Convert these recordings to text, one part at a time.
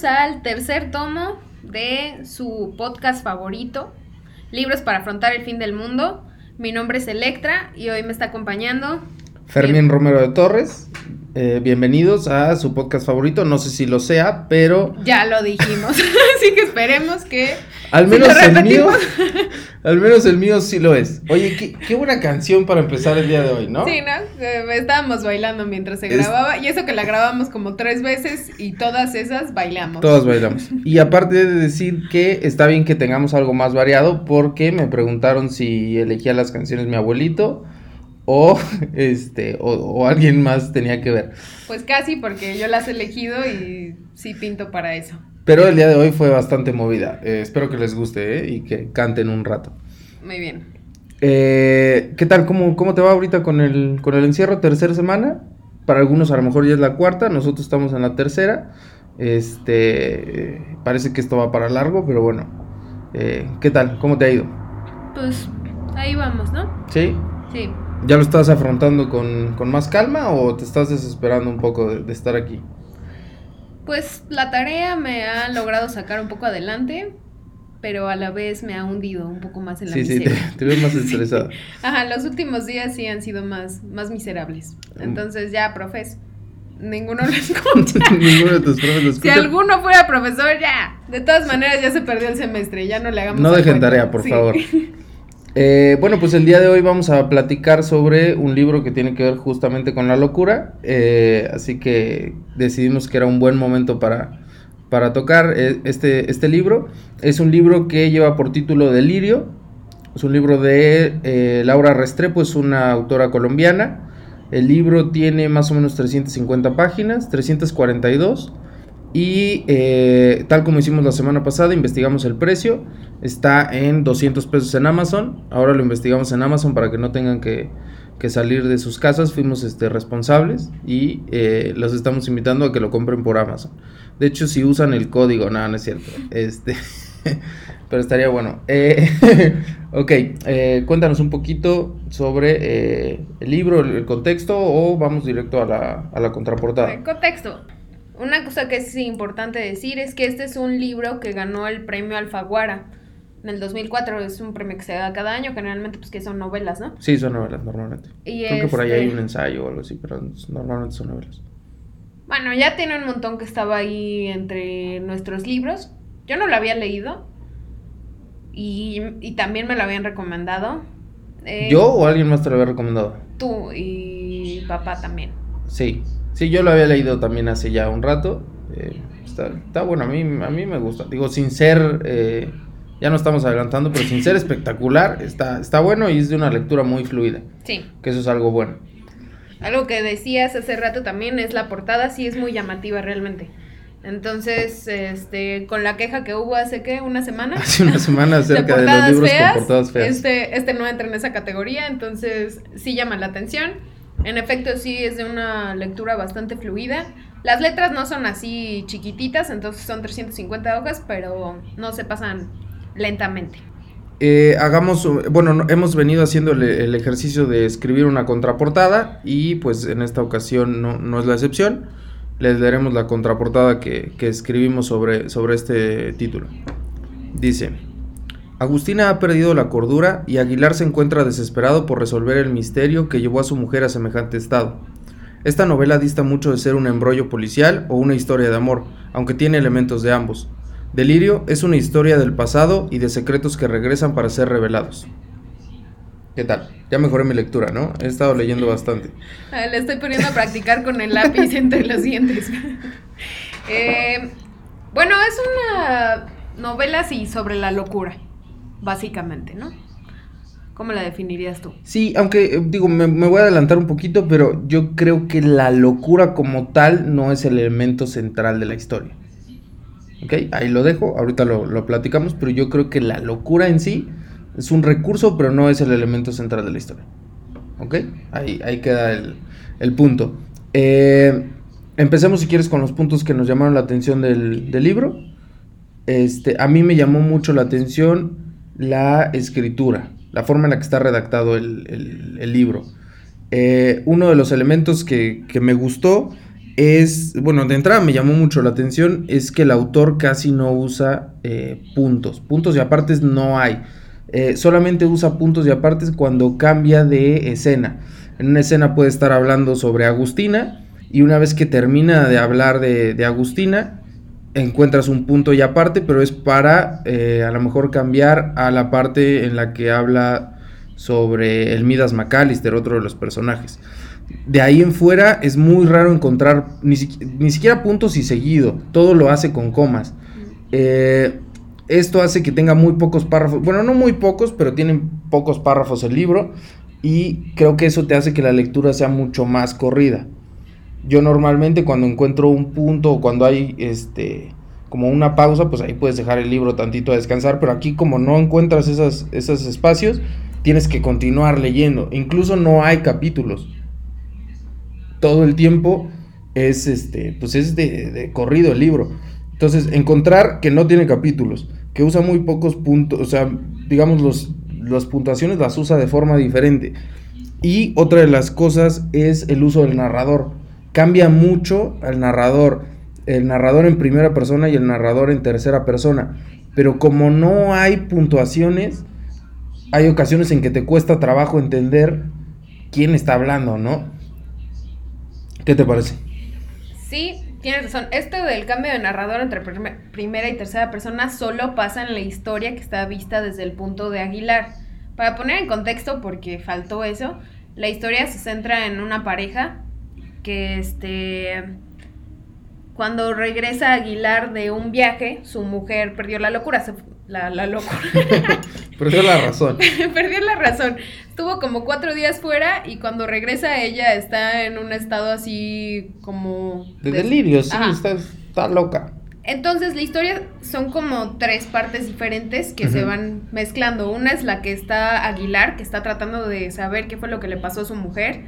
bienvenidos al tercer tomo de su podcast favorito, Libros para afrontar el fin del mundo. Mi nombre es Electra y hoy me está acompañando Fermín Romero de Torres. Eh, bienvenidos a su podcast favorito. No sé si lo sea, pero. Ya lo dijimos. Así que esperemos que. Al menos el mío. Al menos el mío sí lo es. Oye, qué, qué, buena canción para empezar el día de hoy, ¿no? Sí, ¿no? Eh, estábamos bailando mientras se grababa. Y eso que la grabamos como tres veces y todas esas bailamos. Todas bailamos. Y aparte de decir que está bien que tengamos algo más variado, porque me preguntaron si elegía las canciones mi abuelito o este o, alguien más tenía que ver. Pues casi porque yo las he elegido y sí pinto para eso. Pero el día de hoy fue bastante movida. Eh, espero que les guste ¿eh? y que canten un rato. Muy bien. Eh, ¿Qué tal? ¿Cómo, ¿Cómo te va ahorita con el, con el encierro? ¿Tercera semana? Para algunos a lo mejor ya es la cuarta, nosotros estamos en la tercera. Este, parece que esto va para largo, pero bueno. ¿Qué tal? ¿Cómo te ha ido? Pues ahí vamos, ¿no? Sí. Sí. ¿Ya lo estás afrontando con, más calma o te estás desesperando un poco de, estar aquí? Pues la tarea me ha logrado sacar un poco adelante, pero a la vez me ha hundido un poco más en la miseria. Sí, sí, te, ves más estresada. Ajá, los últimos días sí han sido más, más miserables. Mm. Entonces ya, profes, ninguno lo escucha. ninguno de tus profes lo escucha. Si alguno fuera profesor, ya. De todas maneras, ya se perdió el semestre, ya no le hagamos No dejen tarea, por favor. Eh, bueno, pues el día de hoy vamos a platicar sobre un libro que tiene que ver justamente con la locura, eh, así que decidimos que era un buen momento para, para tocar eh, este, este libro. Es un libro que lleva por título Delirio, es un libro de Laura Restrepo, es una autora colombiana. El libro tiene más o menos 350 páginas, 342. Y tal como hicimos la semana pasada, investigamos el precio. Está en 200 pesos en Amazon. Ahora lo investigamos en Amazon para que no tengan que, salir de sus casas. Fuimos este, responsables y eh, los estamos invitando a que lo compren por Amazon. De hecho, si usan el código, nada, no, es cierto. Este, pero estaría bueno. Eh, ok, eh, cuéntanos un poquito sobre el libro, el, contexto o vamos directo a la, a la contraportada. Contexto. Una cosa que es importante decir es que este es un libro que ganó el premio Alfaguara en el 2004 es un premio que se da cada año, generalmente pues que son novelas, ¿no? Sí, son novelas normalmente. Creo que por ahí hay un ensayo o algo así, pero normalmente son novelas. Bueno, ya tiene un montón que estaba ahí entre nuestros libros. Yo no lo había leído y, y también me lo habían recomendado. Eh, ¿Yo o alguien más te lo había recomendado? Tú y papá también. Sí, sí, yo lo había leído también hace ya un rato. Eh, está, está, bueno, a mí, a mí me gusta. Digo, sin ser... Eh, ya no estamos adelantando, pero sin ser espectacular, está, está bueno y es de una lectura muy fluida. Sí. Que eso es algo bueno. Algo que decías hace rato también es la portada, sí es muy llamativa realmente. Entonces, este, con la queja que hubo hace qué, una semana. Hace una semana acerca de, los libros con portadas feas. Este, este no entra en esa categoría, entonces sí llama la atención. En efecto, sí es de una lectura bastante fluida. Las letras no son así chiquititas, entonces son 350 hojas, pero no se pasan lentamente. Eh, hagamos, bueno, hemos venido haciendo el, ejercicio de escribir una contraportada y pues en esta ocasión no, es la excepción. Les daremos la contraportada que, escribimos sobre, sobre este título. Dice, Agustina ha perdido la cordura y Aguilar se encuentra desesperado por resolver el misterio que llevó a su mujer a semejante estado. Esta novela dista mucho de ser un embrollo policial o una historia de amor, aunque tiene elementos de ambos. Delirio es una historia del pasado y de secretos que regresan para ser revelados. ¿Qué tal? Ya mejoré mi lectura, ¿no? He estado leyendo bastante. Ah, le estoy poniendo a practicar con el lápiz entre los dientes. Eh, bueno, es una novela, sí, sobre la locura, básicamente, ¿no? ¿Cómo la definirías tú? Sí, aunque eh, digo, me, me, voy a adelantar un poquito, pero yo creo que la locura como tal no es el elemento central de la historia. ¿Ok? Ahí lo dejo, ahorita lo, platicamos, pero yo creo que la locura en sí es un recurso, pero no es el elemento central de la historia. ¿Ok? Ahí, ahí queda el, punto. Eh, empecemos si quieres con los puntos que nos llamaron la atención del, libro. Este, a mí me llamó mucho la atención la escritura, la forma en la que está redactado el, libro. Eh, uno de los elementos que, que me gustó es, bueno, de entrada me llamó mucho la atención, es que el autor casi no usa eh, puntos, puntos y apartes no hay, eh, solamente usa puntos y apartes cuando cambia de escena. En una escena puede estar hablando sobre Agustina y una vez que termina de hablar de, Agustina, encuentras un punto y aparte, pero es para eh, a lo mejor cambiar a la parte en la que habla sobre el Midas McAllister, otro de los personajes. De ahí en fuera es muy raro encontrar ni, siquiera puntos y seguido, todo lo hace con comas. Eh, esto hace que tenga muy pocos párrafos, bueno, no muy pocos, pero tienen pocos párrafos el libro y creo que eso te hace que la lectura sea mucho más corrida. Yo normalmente cuando encuentro un punto o cuando hay este como una pausa, pues ahí puedes dejar el libro tantito a descansar, pero aquí como no encuentras esas, esos espacios, tienes que continuar leyendo. Incluso no hay capítulos. Todo el tiempo es este, pues es de, corrido el libro. Entonces, encontrar que no tiene capítulos, que usa muy pocos puntos, o sea, digamos los las puntuaciones las usa de forma diferente. Y otra de las cosas es el uso del narrador. Cambia mucho al narrador. El narrador en primera persona y el narrador en tercera persona. Pero como no hay puntuaciones, hay ocasiones en que te cuesta trabajo entender quién está hablando, ¿no? ¿Qué te parece? Sí, tienes razón. Esto del cambio de narrador entre primera y tercera persona solo pasa en la historia que está vista desde el punto de Aguilar. Para poner en contexto, porque faltó eso, la historia se centra en una pareja que este cuando regresa Aguilar de un viaje, su mujer perdió la locura, la, la locura. perdió la razón. perdió la razón. Estuvo como cuatro días fuera y cuando regresa ella está en un estado así como... De, delirio, sí, está, está loca. Entonces la historia son como tres partes diferentes que se van mezclando. Una es la que está Aguilar, que está tratando de saber qué fue lo que le pasó a su mujer.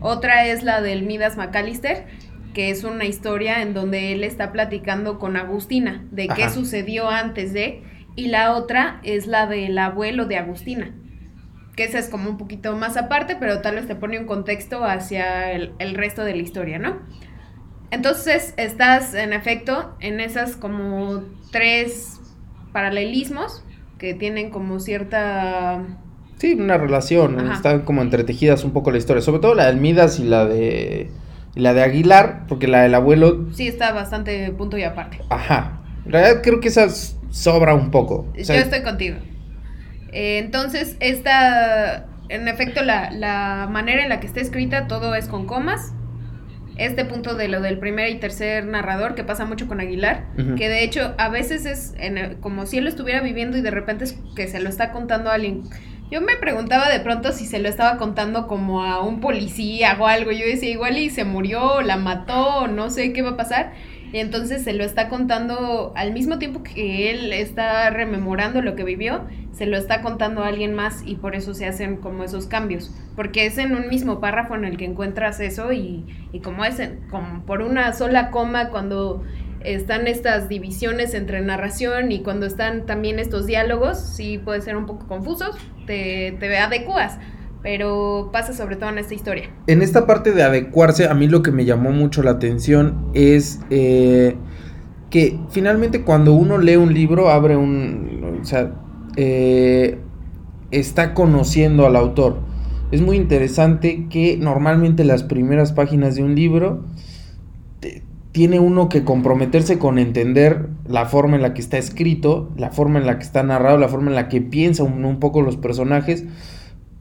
Otra es la del Midas McAllister, que es una historia en donde él está platicando con Agustina de qué sucedió antes de. Y la otra es la del abuelo de Agustina, que esa es como un poquito más aparte, pero tal vez te pone un contexto hacia el, el resto de la historia, ¿no? Entonces estás en efecto en esas como tres paralelismos que tienen como cierta... Sí, una relación, están como entretejidas un poco la historia, sobre todo la del Midas y la de la de Aguilar, porque la del abuelo... Sí, está bastante punto y aparte. Ajá. En realidad creo que esa sobra un poco. Yo estoy contigo. Eh, entonces, esta, en efecto, la, la manera en la que está escrita, todo es con comas este punto de lo del primer y tercer narrador que pasa mucho con Aguilar, que de hecho a veces es como si él lo estuviera viviendo y de repente es que se lo está contando a alguien. Yo me preguntaba de pronto si se lo estaba contando como a un policía o algo. Yo decía, igual y se murió, la mató, no sé qué va a pasar. Y entonces se lo está contando al mismo tiempo que él está rememorando lo que vivió, se lo está contando a alguien más y por eso se hacen como esos cambios. Porque es en un mismo párrafo en el que encuentras eso y, y como es como por una sola coma cuando están estas divisiones entre narración y cuando están también estos diálogos, sí puede ser un poco confusos, te, te adecuas pero pasa sobre todo en esta historia. En esta parte de adecuarse, a mí lo que me llamó mucho la atención es eh, que finalmente cuando uno lee un libro, abre un... O sea, eh, está conociendo al autor. Es muy interesante que normalmente las primeras páginas de un libro tiene uno que comprometerse con entender la forma en la que está escrito, la forma en la que está narrado, la forma en la que piensa un poco los personajes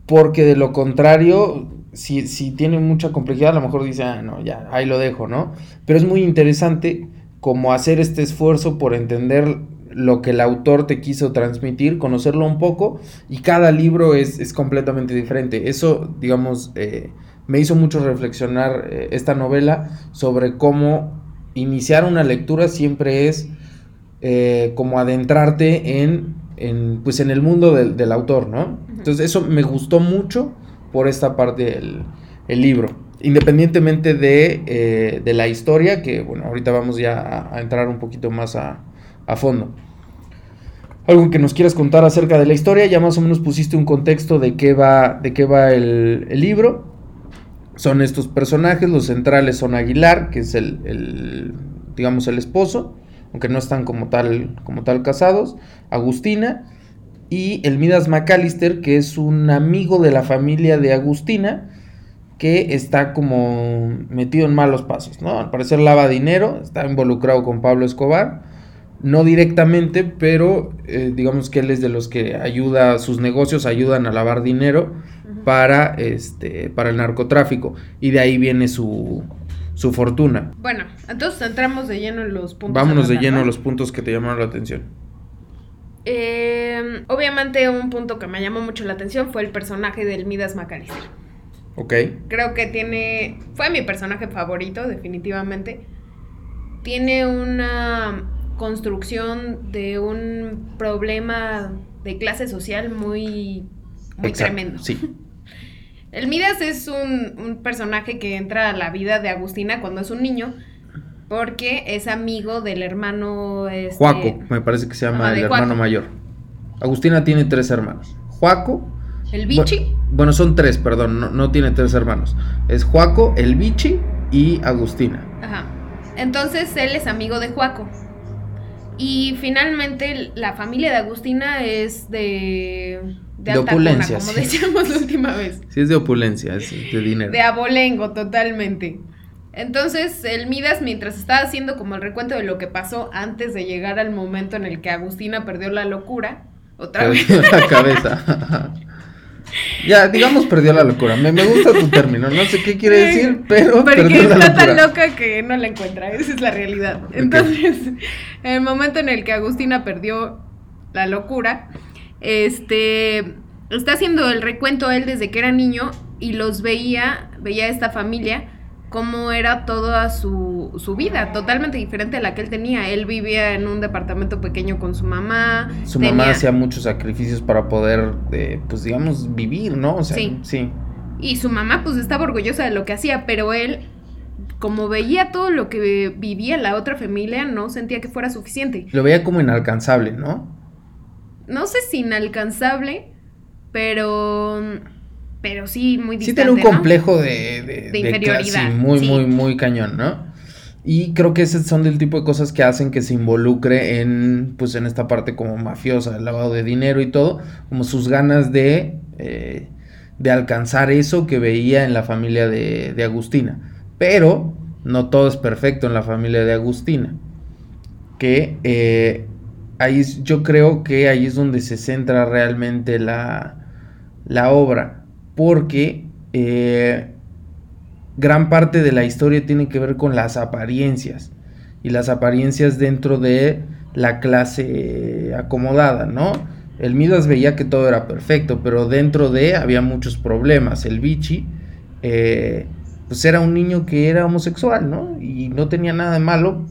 porque de lo contrario, si, si tiene mucha complejidad, a lo mejor dice, ah, no, ya, ahí lo dejo, ¿no? Pero es muy interesante como hacer este esfuerzo por entender lo que el autor te quiso transmitir, conocerlo un poco, y cada libro es, completamente diferente. Eso, digamos, eh, me hizo mucho reflexionar eh, esta novela sobre cómo iniciar una lectura siempre es eh, como adentrarte en en, pues en el mundo del, autor, ¿no? Entonces eso me gustó mucho por esta parte del el libro. Independientemente de, eh, de, la historia, que bueno, ahorita vamos ya a, entrar un poquito más a, a, fondo. Algo que nos quieras contar acerca de la historia, ya más o menos pusiste un contexto de qué va, de qué va el, el libro. son estos personajes, los centrales son Aguilar, que es el, el digamos, el esposo, aunque no están como tal, como tal casados, Agustina, y el Midas McAllister, que es un amigo de la familia de Agustina, que está como metido en malos pasos, ¿no? Al parecer lava dinero, está involucrado con Pablo Escobar, no directamente, pero eh, digamos que él es de los que ayuda, sus negocios ayudan a lavar dinero para, este, para el narcotráfico, y de ahí viene su, su fortuna. Bueno, entonces entramos de lleno en los puntos. Vámonos de lleno a los puntos que te llamaron la atención. Eh, obviamente un punto que me llamó mucho la atención fue el personaje del Midas McAllister. Ok. Creo que tiene. Fue mi personaje favorito, definitivamente. Tiene una construcción de un problema de clase social muy, muy tremendo. Sí. El Midas es un, un, personaje que entra a la vida de Agustina cuando es un niño, porque es amigo del hermano. Este... Juaco, me parece que se llama el hermano mayor. Agustina tiene tres hermanos. Juaco. El Bichi. Bueno, son tres, perdón, no, no, tiene tres hermanos. Es Juaco, el Bichi y Agustina. Ajá. Entonces él es amigo de Juaco. Y finalmente la familia de Agustina es de... De, de opulencia, cuna, como sí. decíamos la última vez. Sí, es de opulencia, es de dinero. De abolengo, totalmente. Entonces, el Midas, mientras estaba haciendo como el recuento de lo que pasó antes de llegar al momento en el que Agustina perdió la locura, otra vez. la cabeza. Ya, digamos, perdió la locura. Me, me, gusta tu término. No sé qué quiere decir, pero. Porque perdió está la locura. tan loca que no la encuentra. Esa es la realidad. Entonces, okay. en el momento en el que Agustina perdió la locura, este. Está haciendo el recuento él desde que era niño y los veía, veía a esta familia cómo era toda su, su, vida, totalmente diferente a la que él tenía. Él vivía en un departamento pequeño con su mamá. Su tenía... mamá hacía muchos sacrificios para poder, eh, pues digamos, vivir, ¿no? O sea, sí. sí. Y su mamá pues estaba orgullosa de lo que hacía, pero él, como veía todo lo que vivía la otra familia, no sentía que fuera suficiente. Lo veía como inalcanzable, ¿no? No sé si inalcanzable, pero pero sí muy distante, Sí tiene un ¿no? complejo de, de, de inferioridad. muy, sí. muy, muy cañón, ¿no? Y creo que esos son del tipo de cosas que hacen que se involucre en, pues, en esta parte como mafiosa, el lavado de dinero y todo, como sus ganas de, eh, de alcanzar eso que veía en la familia de, de Agustina. Pero no todo es perfecto en la familia de Agustina. Que eh, ahí es, yo creo que ahí es donde se centra realmente la, la obra porque eh, gran parte de la historia tiene que ver con las apariencias y las apariencias dentro de la clase acomodada, ¿no? El Midas veía que todo era perfecto, pero dentro de había muchos problemas. El Vichy, eh, pues era un niño que era homosexual, ¿no? Y no tenía nada de malo,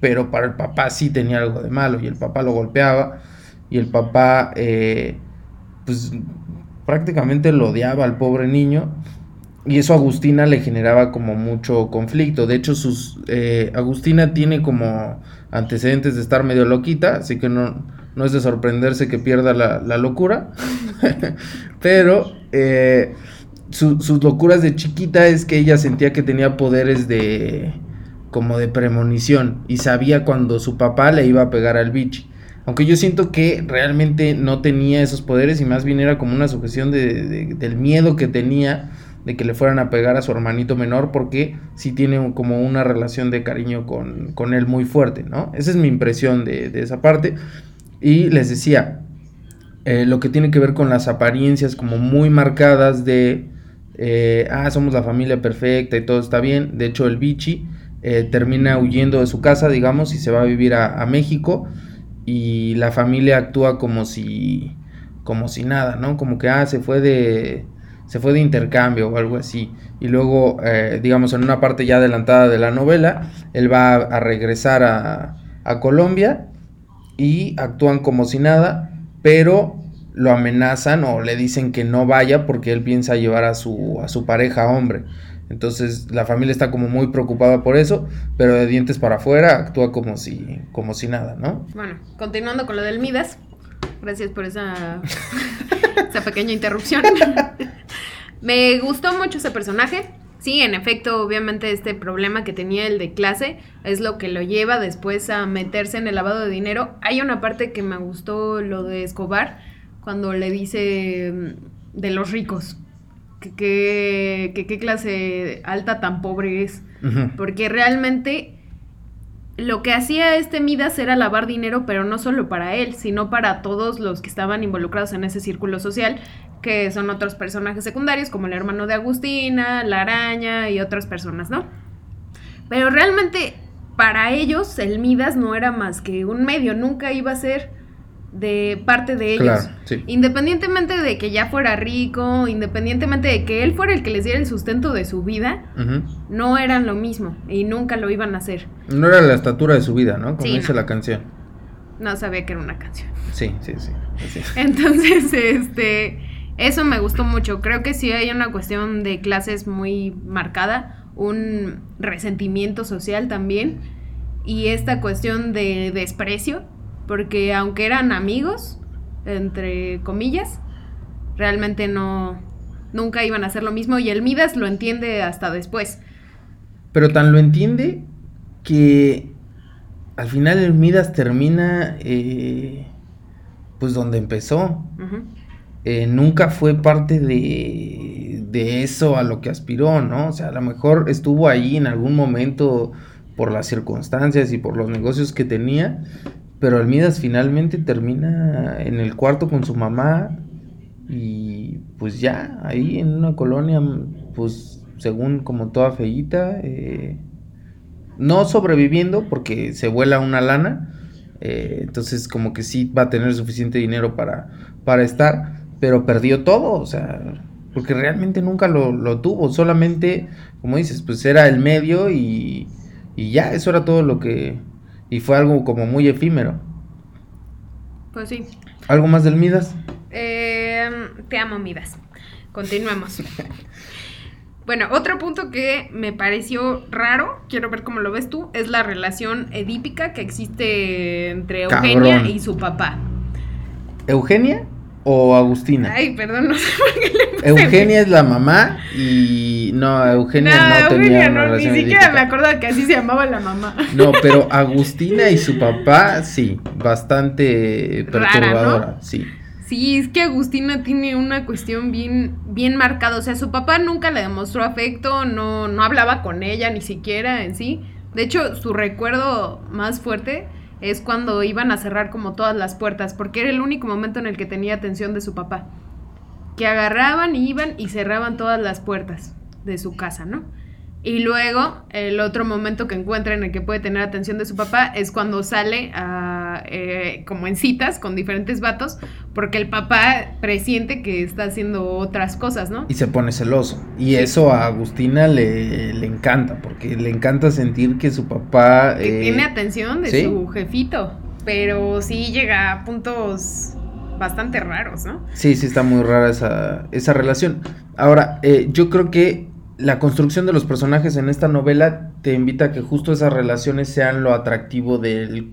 pero para el papá sí tenía algo de malo y el papá lo golpeaba y el papá, eh, pues prácticamente lo odiaba al pobre niño y eso a Agustina le generaba como mucho conflicto. De hecho, sus eh, Agustina tiene como antecedentes de estar medio loquita, así que no, no es de sorprenderse que pierda la, la locura. Pero eh, su, sus locuras de chiquita es que ella sentía que tenía poderes de como de premonición y sabía cuando su papá le iba a pegar al bichi. Aunque yo siento que realmente no tenía esos poderes y más bien era como una sujeción de, de, del miedo que tenía de que le fueran a pegar a su hermanito menor porque sí tiene como una relación de cariño con, con, él muy fuerte, ¿no? Esa es mi impresión de, de esa parte. Y les decía, eh, lo que tiene que ver con las apariencias como muy marcadas de, eh, ah, somos la familia perfecta y todo está bien. De hecho, el Vichy eh, termina huyendo de su casa, digamos, y se va a vivir a México y la familia actúa como si como si nada, ¿no? Como que ah, se fue de se fue de intercambio o algo así. Y luego, eh, digamos, en una parte ya adelantada de la novela, él va a, regresar a, a, Colombia y actúan como si nada, pero lo amenazan o le dicen que no vaya porque él piensa llevar a su, a su pareja hombre. Entonces la familia está como muy preocupada por eso, pero de dientes para afuera actúa como si, como si nada, ¿no? Bueno, continuando con lo del Midas, gracias por esa, esa pequeña interrupción. Me gustó mucho ese personaje, Sí, en efecto, obviamente este problema que tenía el de clase es lo que lo lleva después a meterse en el lavado de dinero. Hay una parte que me gustó lo de Escobar, cuando le dice mm, de los ricos, que qué clase alta tan pobre es. Porque realmente lo que hacía este Midas era lavar dinero, pero no solo para él, sino para todos los que estaban involucrados en ese círculo social, que son otros personajes secundarios, como el hermano de Agustina, la araña y otras personas, ¿no? Pero realmente para ellos el Midas no era más que un medio, nunca iba a ser de parte de ellos. Independientemente de que ya fuera rico, independientemente de que él fuera el que les diera el sustento de su vida, no eran lo mismo y nunca lo iban a hacer. No era la estatura de su vida, ¿no? Como dice la canción. No sabía que era una canción. Sí, sí, sí. Entonces, este eso me gustó mucho. Creo que sí hay una cuestión de clases muy marcada, un resentimiento social también y esta cuestión de desprecio, porque aunque eran amigos, entre comillas, realmente no nunca iban a hacer lo mismo y el Midas lo entiende hasta después. Pero tan lo entiende que al final el Midas termina eh, pues donde empezó. Eh, nunca fue parte de, de, eso a lo que aspiró, ¿no? O sea, a lo mejor estuvo ahí en algún momento por las circunstancias y por los negocios que tenía, pero Almidas finalmente termina en el cuarto con su mamá y pues ya, ahí en una colonia, pues según como toda feíta, eh, no sobreviviendo porque se vuela una lana, eh, entonces como que sí va a tener suficiente dinero para, para estar, pero perdió todo, o sea, porque realmente nunca lo, tuvo, solamente, como dices, pues era el medio y, y ya, eso era todo lo que, y fue algo como muy efímero. Pues sí. ¿Algo más del Midas? Eh, te amo, Midas. Continuemos. bueno, otro punto que me pareció raro, quiero ver cómo lo ves tú, es la relación edípica que existe entre Eugenia y su papá. ¿Eugenia? O Agustina. Ay, perdón, no sé por qué le puse Eugenia es la mamá y no, Eugenia no, no tenía una no, Ni siquiera me acuerdo que así se llamaba la mamá. No, pero Agustina y su papá, sí, bastante perturbadora, sí. Sí, es que Agustina tiene una cuestión bien, bien marcada. O sea, su papá nunca le demostró afecto, no, no hablaba con ella ni siquiera en sí. De hecho, su recuerdo más fuerte es cuando iban a cerrar como todas las puertas, porque era el único momento en el que tenía atención de su papá. Que agarraban, iban y cerraban todas las puertas de su casa, ¿no? Y luego, el otro momento que encuentra en el que puede tener atención de su papá es cuando sale a, eh, como en citas con diferentes vatos, porque el papá presiente que está haciendo otras cosas, ¿no? Y se pone celoso. Y eso a Agustina le, le, encanta, porque le encanta sentir que su papá... Que tiene eh, atención de su jefito, pero sí llega a puntos bastante raros, ¿no? Sí, sí está muy rara esa, esa relación. Ahora, eh, yo creo que la construcción de los personajes en esta novela te invita a que justo esas relaciones sean lo atractivo de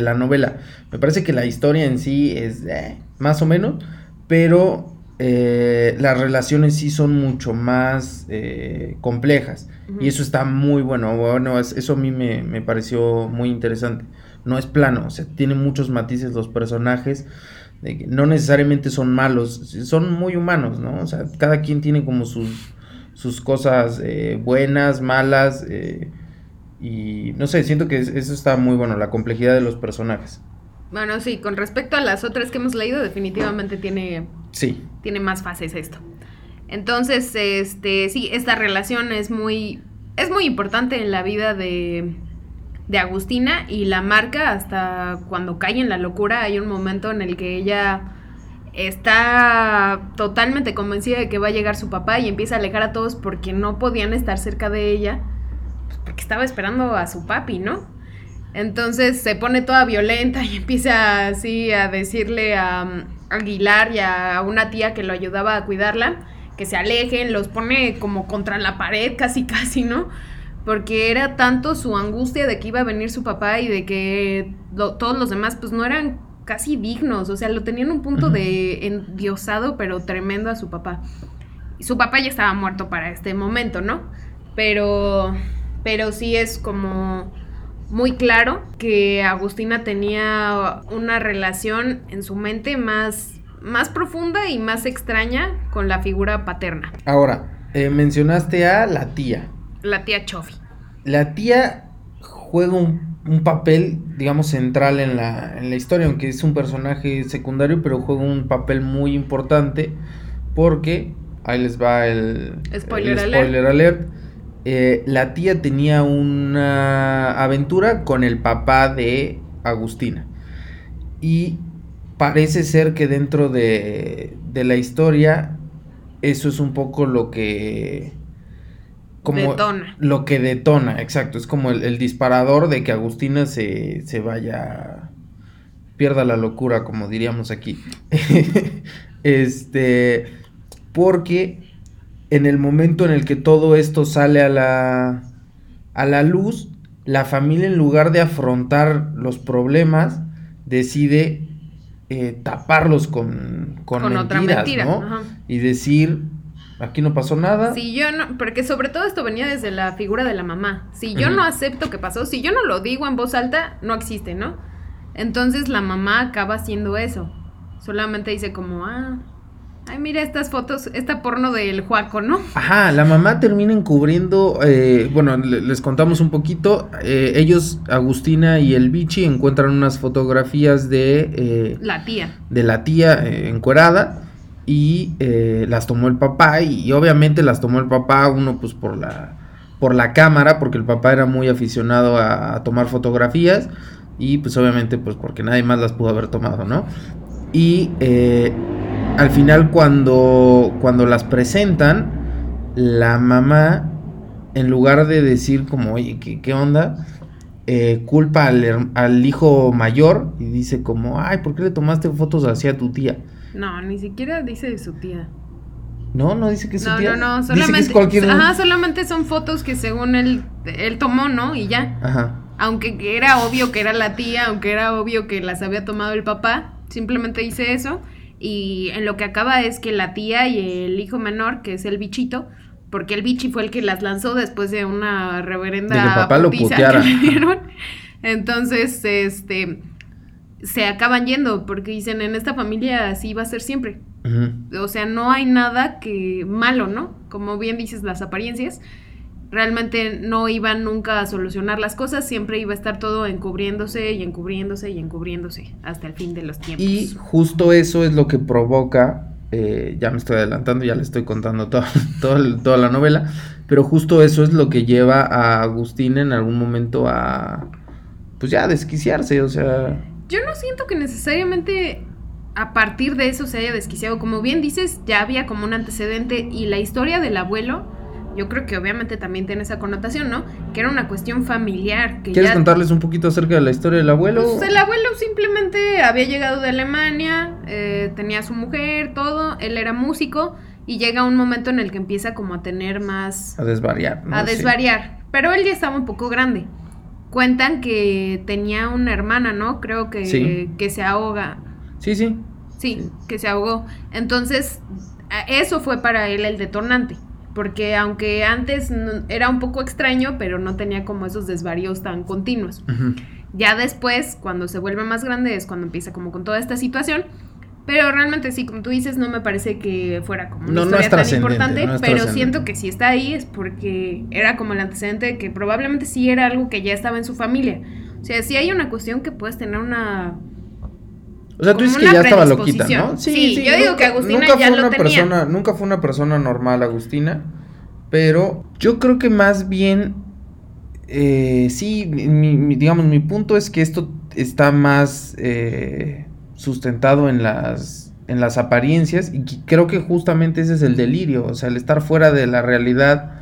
la novela. Me parece que la historia en sí es eh, más o menos, pero eh, las relaciones sí son mucho más eh, complejas. Y eso está muy bueno. Bueno, eso a mí me, me, pareció muy interesante. No es plano, o sea, tiene muchos matices los personajes. No necesariamente son malos, son muy humanos, ¿no? O sea, cada quien tiene como sus sus cosas eh, buenas, malas, eh, y no sé, siento que eso está muy bueno, la complejidad de los personajes. Bueno, sí, con respecto a las otras que hemos leído, definitivamente tiene, sí. tiene más fases esto. Entonces, este, sí, esta relación es muy, es muy importante en la vida de, de Agustina y la marca hasta cuando cae en la locura. Hay un momento en el que ella está totalmente convencida de que va a llegar su papá y empieza a alejar a todos porque no podían estar cerca de ella, pues, porque estaba esperando a su papi, ¿no? Entonces se pone toda violenta y empieza así a decirle a, Aguilar y a una tía que lo ayudaba a cuidarla que se alejen, los pone como contra la pared casi casi, ¿no? Porque era tanto su angustia de que iba a venir su papá y de que todos los demás pues no eran casi dignos, o sea, lo tenían un punto de endiosado, pero tremendo a su papá. Su papá ya estaba muerto para este momento, ¿no? pero, pero sí es como muy claro que Agustina tenía una relación en su mente más, más profunda y más extraña con la figura paterna. Ahora, eh, mencionaste a la tía. La tía Chofi. La tía juega un, un papel, digamos, central en la, en la historia, aunque es un personaje secundario, pero juega un papel muy importante porque, ahí les va el Spoiler el alert. spoiler alert. Eh, la tía tenía una aventura con el papá de Agustina. Y parece ser que dentro de, de la historia, eso es un poco lo que. Detona. Lo que detona, exacto. Es como el, el disparador de que Agustina se, se vaya. Pierda la locura, como diríamos aquí. este. Porque en el momento en el que todo esto sale a la, a la luz, la familia en lugar de afrontar los problemas, decide eh, taparlos con, con, mentiras, mentira, ¿no? ajá. Y decir, aquí no pasó nada. Si yo no, porque sobre todo esto venía desde la figura de la mamá. Si yo no acepto que pasó, si yo no lo digo en voz alta, no existe, ¿no? Entonces la mamá acaba haciendo eso. Solamente dice como, ah, ay, mira estas fotos, esta porno del Juaco, ¿no? Ajá, la mamá termina encubriendo, eh, bueno, le- les contamos un poquito, eh, ellos, Agustina y el Bichi, encuentran unas fotografías de, eh, La tía. de la tía eh, encuerada y eh, las tomó el papá y, obviamente las tomó el papá, uno pues por la, por la cámara, porque el papá era muy aficionado a, tomar fotografías y pues obviamente pues porque nadie más las pudo haber tomado, ¿no? Y eh, al final cuando, cuando las presentan, la mamá, en lugar de decir como, oye, ¿qué, onda? Eh, culpa al, al hijo mayor y dice como, ay, ¿por qué le tomaste fotos así a tu tía? No, ni siquiera dice de su tía. No, no dice que es su tía. no, no, Dice que solamente. es cualquier... Ajá, solamente son fotos que según él, él tomó, ¿no? Y ya. Ajá. Aunque que era obvio que era la tía, aunque era obvio que las había tomado el papá, simplemente hice eso. Y en lo que acaba es que la tía y el hijo menor, que es el bichito, porque el bichi fue el que las lanzó después de una reverenda De que el papá lo puteara. que le dieron. Entonces, este se acaban yendo porque dicen en esta familia así va a ser siempre. O sea, no hay nada que malo, ¿no? Como bien dices, las apariencias. Realmente no iban nunca a solucionar las cosas, siempre iba a estar todo encubriéndose y encubriéndose y encubriéndose hasta el fin de los tiempos. Y justo eso es lo que provoca, eh, ya me estoy adelantando, ya le estoy contando toda la novela, pero justo eso es lo que lleva a Agustín en algún momento a, pues ya, a desquiciarse, o sea, Yo no siento que necesariamente a partir de eso se haya desquiciado. Como bien dices, ya había como un antecedente y la historia del abuelo, yo creo que obviamente también tiene esa connotación, ¿no? Que era una cuestión familiar. Que ¿quieres ya contarles un poquito acerca de la historia del abuelo? Pues el abuelo simplemente había llegado de Alemania, eh, tenía a su mujer, todo, él era músico y llega un momento en el que empieza como a tener más... A desvariar. ¿no? a Sí. desvariar, pero él ya estaba un poco grande. Cuentan que tenía una hermana, ¿no? Creo que, Sí. que se ahoga. Sí, sí. Sí, Sí. que se ahogó. Entonces, eso fue para él el detonante. Porque aunque antes no- era un poco extraño, pero no tenía como esos desvaríos tan continuos. Ya después, cuando se vuelve más grande, es cuando empieza como con toda esta situación. Pero realmente sí, como tú dices, no me parece que fuera como una No, no historia es tan importante, no es pero siento que si está ahí es porque era como el antecedente de que probablemente sí era algo que ya estaba en su familia. O sea, sí hay una cuestión que puedes tener una... O sea, tú dices que ya estaba loquita. ¿no? Sí, yo digo que Agustina nunca ya fue lo una tenía. persona, nunca fue una persona normal, Agustina. Pero yo creo que más bien, eh, sí, mi- mi- digamos, mi punto es que esto está más eh, sustentado en las, en las apariencias y creo que justamente ese es el delirio, o sea, el estar fuera de la realidad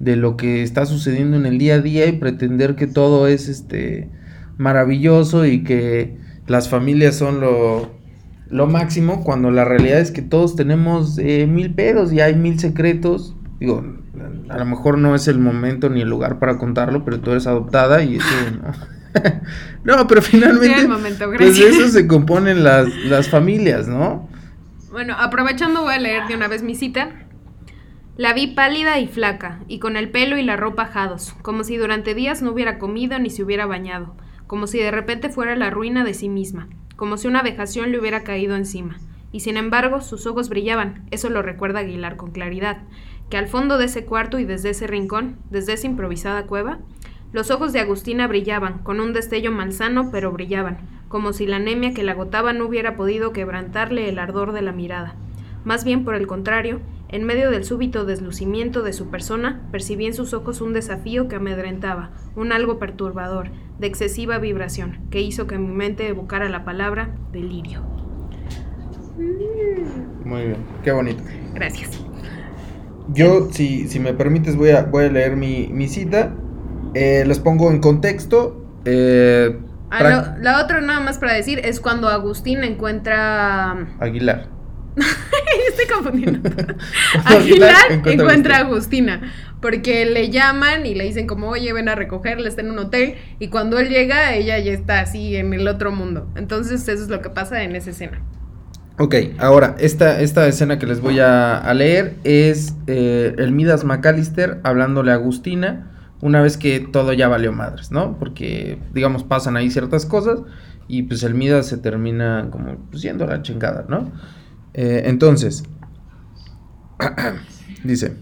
de lo que está sucediendo en el día a día y pretender que todo es este maravilloso y que las familias son lo, lo máximo cuando la realidad es que todos tenemos eh, mil pedos y hay mil secretos. Digo, a lo mejor no es el momento ni el lugar para contarlo, pero tú eres adoptada y eso no. no, pero finalmente el momento, pues de eso se componen las, las familias, ¿no? Bueno, aprovechando voy a leer de una vez mi cita. La vi pálida y flaca, y con el pelo y la ropa ajados, como si durante días no hubiera comido ni se hubiera bañado, como si de repente fuera la ruina de sí misma, como si una vejación le hubiera caído encima. Y sin embargo, sus ojos brillaban, eso lo recuerda Aguilar con claridad, que al fondo de ese cuarto y desde ese rincón, desde esa improvisada cueva, los ojos de Agustina brillaban, con un destello malsano, pero brillaban, como si la anemia que la agotaba no hubiera podido quebrantarle el ardor de la mirada. Más bien por el contrario, en medio del súbito deslucimiento de su persona, percibí en sus ojos un desafío que amedrentaba, un algo perturbador, de excesiva vibración, que hizo que mi mente evocara la palabra delirio. Muy bien, qué bonito. Gracias. Yo, si, si me permites, voy a, voy a leer mi, mi cita. Eh, les pongo en contexto. Eh, Ah, lo- la otra nada más para decir es cuando Agustín encuentra... Aguilar. Estoy confundiendo. Aguilar encuentra encuentra a Agustina. Agustina. Porque le llaman y le dicen como, oye, ven a recogerla, está en un hotel. Y cuando él llega, ella ya está así en el otro mundo. Entonces eso es lo que pasa en esa escena. Ok, ahora, esta, esta escena que les voy a, a leer es eh, el Midas McAllister hablándole a Agustina una vez que todo ya valió madres, ¿no? Porque, digamos, pasan ahí ciertas cosas y pues el Midas se termina como pues, yendo a la chingada, ¿no? Eh, entonces, dice,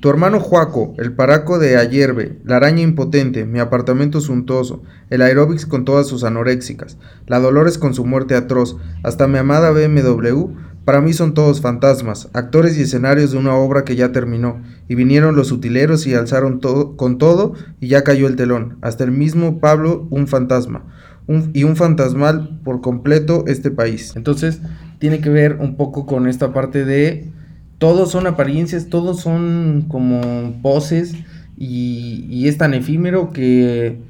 tu hermano Juaco, el paraco de Ayerbe, la araña impotente, mi apartamento suntuoso, el aeróbics con todas sus anoréxicas, la Dolores con su muerte atroz, hasta mi amada BMW, para mí son todos fantasmas, actores y escenarios de una obra que ya terminó, y vinieron los utileros y alzaron todo, con todo, y ya cayó el telón, hasta el mismo Pablo un fantasma, y un fantasmal por completo este país. Entonces, tiene que ver un poco con esta parte de todos son apariencias, todos son como poses y, y es tan efímero que,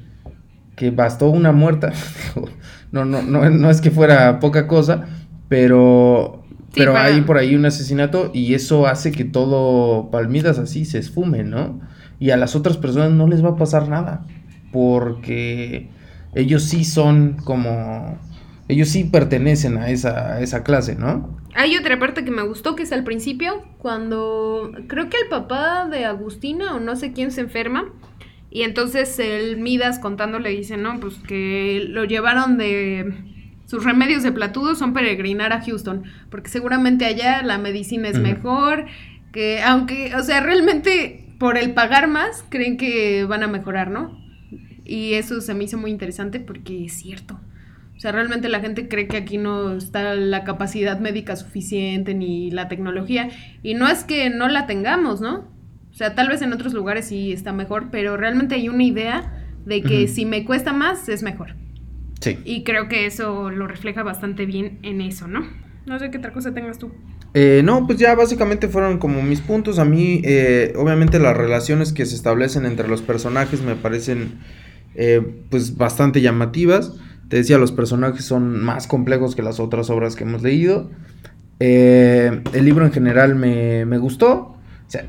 que bastó una muerta. no, no, no, no es que fuera poca cosa, pero, Sí, pero para- hay por ahí un asesinato y eso hace que todo Palmidas así se esfume, ¿no? Y a las otras personas no les va a pasar nada, porque ellos sí son como... Ellos sí pertenecen a esa, a esa clase, ¿no? Hay otra parte que me gustó, que es al principio, cuando creo que el papá de Agustina o no sé quién se enferma. Y entonces el Midas contando le dice, no, pues que lo llevaron de... Sus remedios de platudo son peregrinar a Houston, porque seguramente allá la medicina es mejor, que aunque, o sea, realmente por el pagar más creen que van a mejorar, ¿no? Y eso se me hizo muy interesante porque es cierto. O sea, realmente la gente cree que aquí no está la capacidad médica suficiente ni la tecnología. Y no es que no la tengamos, ¿no? O sea, tal vez en otros lugares sí está mejor, pero realmente hay una idea de que si me cuesta más, es mejor. Sí. Y creo que eso lo refleja bastante bien en eso, ¿no? No sé qué otra cosa tengas tú. Eh, no, pues ya básicamente fueron como mis puntos. A mí, eh, obviamente, las relaciones que se establecen entre los personajes me parecen, eh, pues, bastante llamativas. Te decía, los personajes son más complejos que las otras obras que hemos leído. Eh, el libro en general me, me gustó. O sea,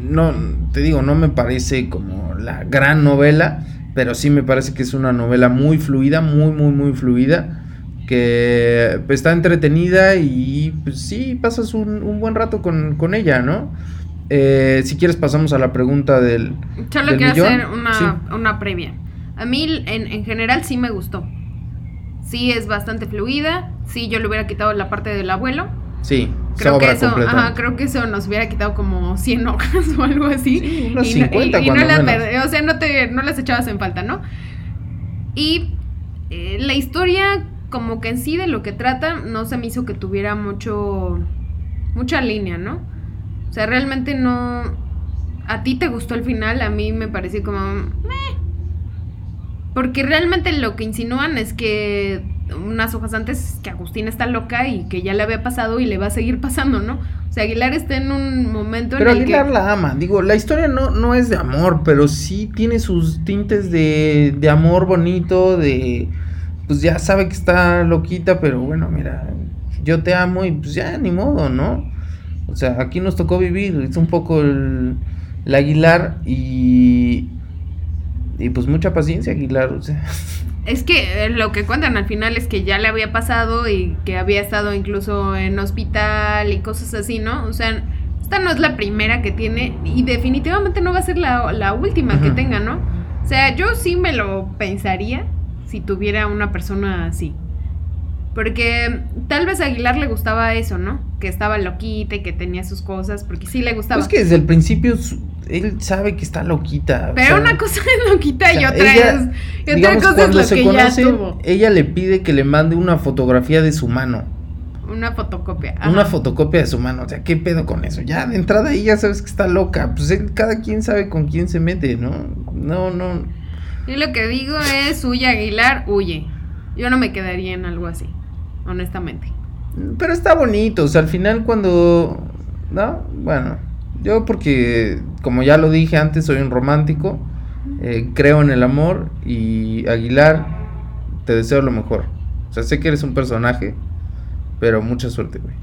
no, te digo, no me parece como la gran novela, pero sí me parece que es una novela muy fluida, muy, muy, muy fluida, que pues, está entretenida y pues sí, pasas un, un buen rato con, con ella, ¿no? Eh, si quieres pasamos a la pregunta del... Solo ¿Del quiero millón? hacer una, Sí. una previa. A mí en, en general sí me gustó. Sí es bastante fluida. Sí, yo le hubiera quitado la parte del abuelo. Sí, Creo que eso, ajá, creo que eso nos hubiera quitado como 100 hojas o algo así. Sí, y no- 50 y- y no las menos. o sea, no te no las echabas en falta, ¿no? Y eh, la historia como que en sí de lo que trata no se me hizo que tuviera mucho mucha línea, ¿no? O sea, realmente no a ti te gustó el final, a mí me pareció como "Meh". Porque realmente lo que insinúan es que unas hojas antes que Agustín está loca y que ya le había pasado y le va a seguir pasando, ¿no? O sea, Aguilar está en un momento Pero en el Aguilar que la ama. Digo, la historia no, no es de amor, pero sí tiene sus tintes de, de amor bonito, de... Pues ya sabe que está loquita, pero bueno, mira, yo te amo y pues ya, ni modo, ¿no? O sea, aquí nos tocó vivir, es un poco el, el Aguilar y... Y pues mucha paciencia, Aguilar, o sea... Es que eh, lo que cuentan al final es que ya le había pasado y que había estado incluso en hospital y cosas así, ¿no? O sea, esta no es la primera que tiene y definitivamente no va a ser la, la última que tenga, ¿no? O sea, yo sí me lo pensaría si tuviera una persona así. Porque tal vez a Aguilar le gustaba eso, ¿no? Que estaba loquita y que tenía sus cosas, porque sí le gustaba. Pues que desde el principio él sabe que está loquita. o Pero sea, una cosa es loquita o sea, y otra ella, es. Y otra digamos, cosa es cuando lo se que ya tuvo. ella le pide que le mande una fotografía de su mano. Una fotocopia. Una fotocopia de su mano. O sea, ¿qué pedo con eso? Ya de entrada ahí ya sabes que está loca. Pues él- cada quien sabe con quién se mete, ¿no? No, no. Y lo que digo es, huye Aguilar, huye. Yo no me quedaría en algo así, honestamente. Pero está bonito. O sea, al final cuando. ¿No? Bueno. Yo porque, como ya lo dije antes, soy un romántico. eh, creo en el amor. Y Aguilar, te deseo lo mejor. O sea, sé que eres un personaje. Pero mucha suerte, güey.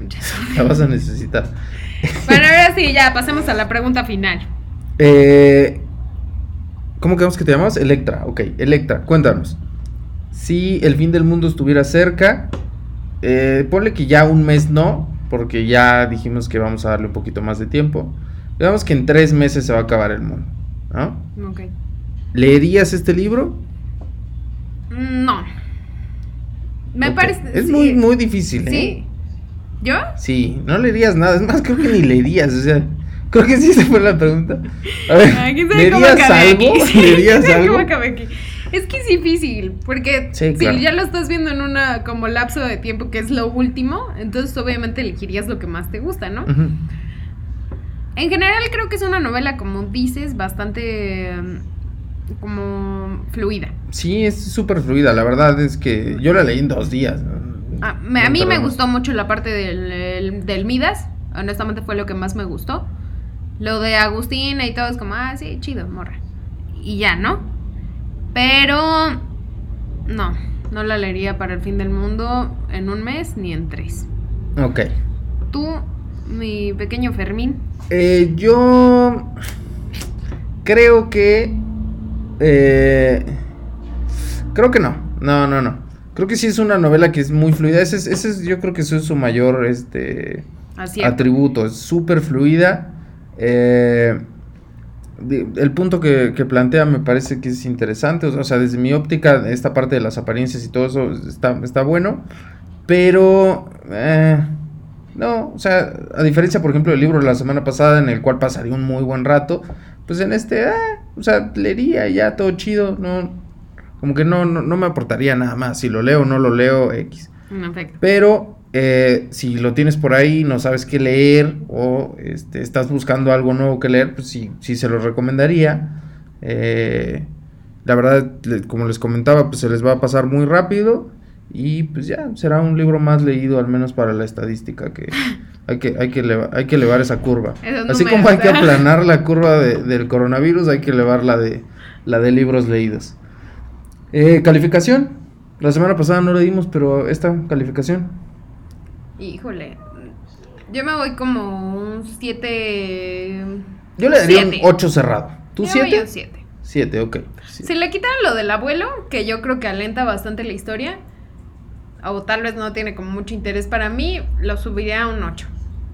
La vas a necesitar. Bueno, ahora sí, ya, pasemos a la pregunta final. Eh, ¿Cómo quedamos que te llamas? Electra, ok. Electra, cuéntanos. Si el fin del mundo estuviera cerca, eh, ponle que ya un mes no, porque ya dijimos que vamos a darle un poquito más de tiempo. Digamos que en tres meses se va a acabar el mundo, ¿no? Ok. ¿Leerías este libro? No. Me Ok. parece. Es sí, muy, muy difícil, ¿eh? Sí. ¿Yo? Sí, no leerías nada. Es más, creo que ni leerías, o sea... Creo que sí esa fue la pregunta. A ver, Ay, ¿quién sabe cómo ¿leerías algo? aquí? ¿Leerías ¿Quién sabe algo? Es que es difícil, porque Sí, si claro. ya lo estás viendo en una como lapso de tiempo que es lo último, entonces obviamente elegirías lo que más te gusta, ¿no? En general creo que es una novela, como dices, bastante como fluida. Sí, es súper fluida. La verdad es que yo la leí en dos días. Ah, me- a mí me gustó mucho la parte del, el- del Midas. Honestamente fue lo que más me gustó. Lo de Agustina y todo es como, ah, sí, chido, morra. Y ya, ¿no? Pero no, no la leería para el fin del mundo en un mes ni en tres. Ok. Tú, mi pequeño Fermín, Eh, yo creo que... eh, creo que no. No, no, no. Creo que sí es una novela que es muy fluida. Ese es, ese es- yo creo que eso es su mayor este, así atributo. Es súper fluida. Eh, el punto que, que plantea me parece que es interesante. O sea, desde mi óptica, esta parte de las apariencias y todo eso está, está bueno. Pero... eh, no, o sea, a diferencia, por ejemplo, del libro de la semana pasada, en el cual pasaría un muy buen rato, pues en este, ah, o sea, leería ya todo chido, no, como que no, no, no me aportaría nada más, si lo leo o no lo leo, X. Pero eh, si lo tienes por ahí, no sabes qué leer o este, estás buscando algo nuevo que leer, pues sí, sí se lo recomendaría. Eh, la verdad, como les comentaba, pues se les va a pasar muy rápido y pues ya será un libro más leído, al menos para la estadística, que hay que, hay que, eleva- hay que elevar esa curva. Así como hay que ¿verdad? aplanar la curva de- del coronavirus, hay que elevar la de, la de libros leídos. Eh, calificación. La semana pasada no le dimos, pero esta calificación. Híjole. Yo me voy como un 7. Yo le daría un Siete. 8 cerrado. ¿Tú Yo voy 7? un 7. 7, ok. Si le quitan lo del abuelo, que yo creo que alenta bastante la historia, o tal vez no tiene como mucho interés para mí, lo subiría a un 8.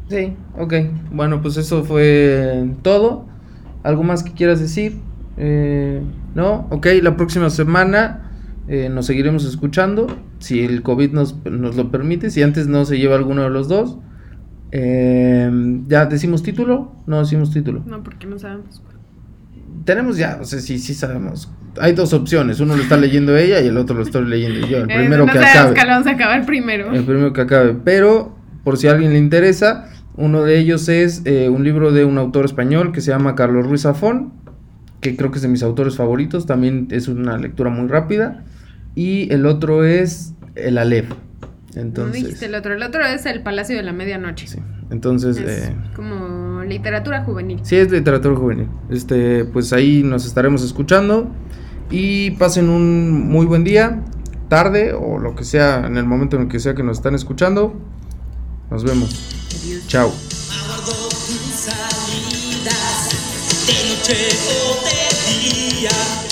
Sí, ok. Bueno, pues eso fue todo. ¿Algo más que quieras decir? Eh, no, ok. La próxima semana eh, nos seguiremos escuchando. Si el COVID nos, nos lo permite. Si antes no se lleva alguno de los dos. Eh, ¿Ya decimos título? No decimos título. No, porque no sabemos. Tenemos ya, o sea, sí, sí sabemos. Hay dos opciones. Uno lo está leyendo ella y el otro lo estoy leyendo yo. El Eh, primero no que acabe. que lo vamos a acabar primero. El primero que acabe. Pero, por si a alguien le interesa, uno de ellos es eh, un libro de un autor español que se llama Carlos Ruiz Zafón, que creo que es de mis autores favoritos. También es una lectura muy rápida. Y el otro es El Aleph. no Entonces, dijiste el otro. El otro es El Palacio de la Medianoche. sí. Entonces, Es eh, como literatura juvenil. Sí, es literatura juvenil. Este, pues ahí nos estaremos escuchando. Y pasen un muy buen día, tarde o lo que sea, en el momento en el que sea que nos están escuchando. Nos vemos. Adiós. Chao. De noche o de día.